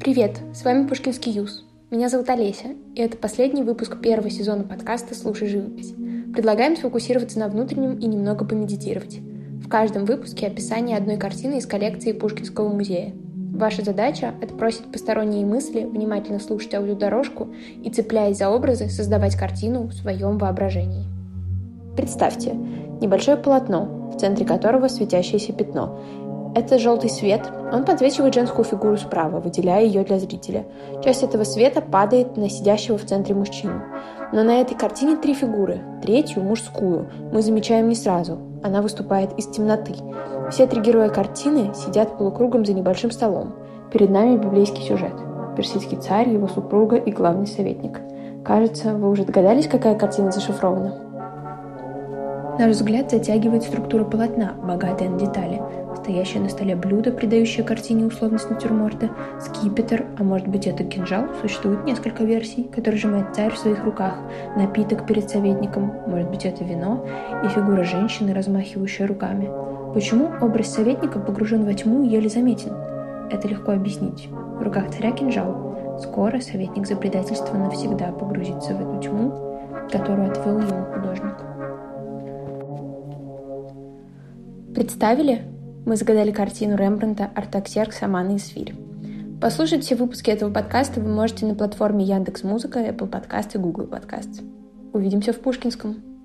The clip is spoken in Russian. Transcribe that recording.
Привет, с вами Пушкинский Юз. Меня зовут Олеся, и это последний выпуск первого сезона подкаста «Слушай живопись». Предлагаем сфокусироваться на внутреннем и немного помедитировать. В каждом выпуске описание одной картины из коллекции Пушкинского музея. Ваша задача — отбросить посторонние мысли, внимательно слушать аудиодорожку и, цепляясь за образы, создавать картину в своем воображении. Представьте, небольшое полотно, в центре которого светящееся пятно, это желтый свет. Он подсвечивает женскую фигуру справа, выделяя ее для зрителя. Часть этого света падает на сидящего в центре мужчину. Но на этой картине три фигуры. Третью, мужскую, мы замечаем не сразу. Она выступает из темноты. Все три героя картины сидят полукругом за небольшим столом. Перед нами библейский сюжет. Персидский царь, его супруга и главный советник. Кажется, вы уже догадались, какая картина зашифрована? Наш взгляд затягивает структура полотна, богатая на детали. Стоящее на столе блюдо, придающее картине условность натюрморта, скипетр, а может быть это кинжал, существует несколько версий, который сжимает царь в своих руках, напиток перед советником, может быть это вино, и фигура женщины, размахивающая руками. Почему образ советника погружен во тьму и еле заметен? Это легко объяснить. В руках царя кинжал. Скоро советник за предательство навсегда погрузится в эту тьму, которую отвел ему художник. Представили? Мы загадали картину Рембрандта «Артаксеркс, Амана и Свирь». Послушать все выпуски этого подкаста вы можете на платформе Яндекс.Музыка, Apple Podcast и Google Podcast. Увидимся в Пушкинском.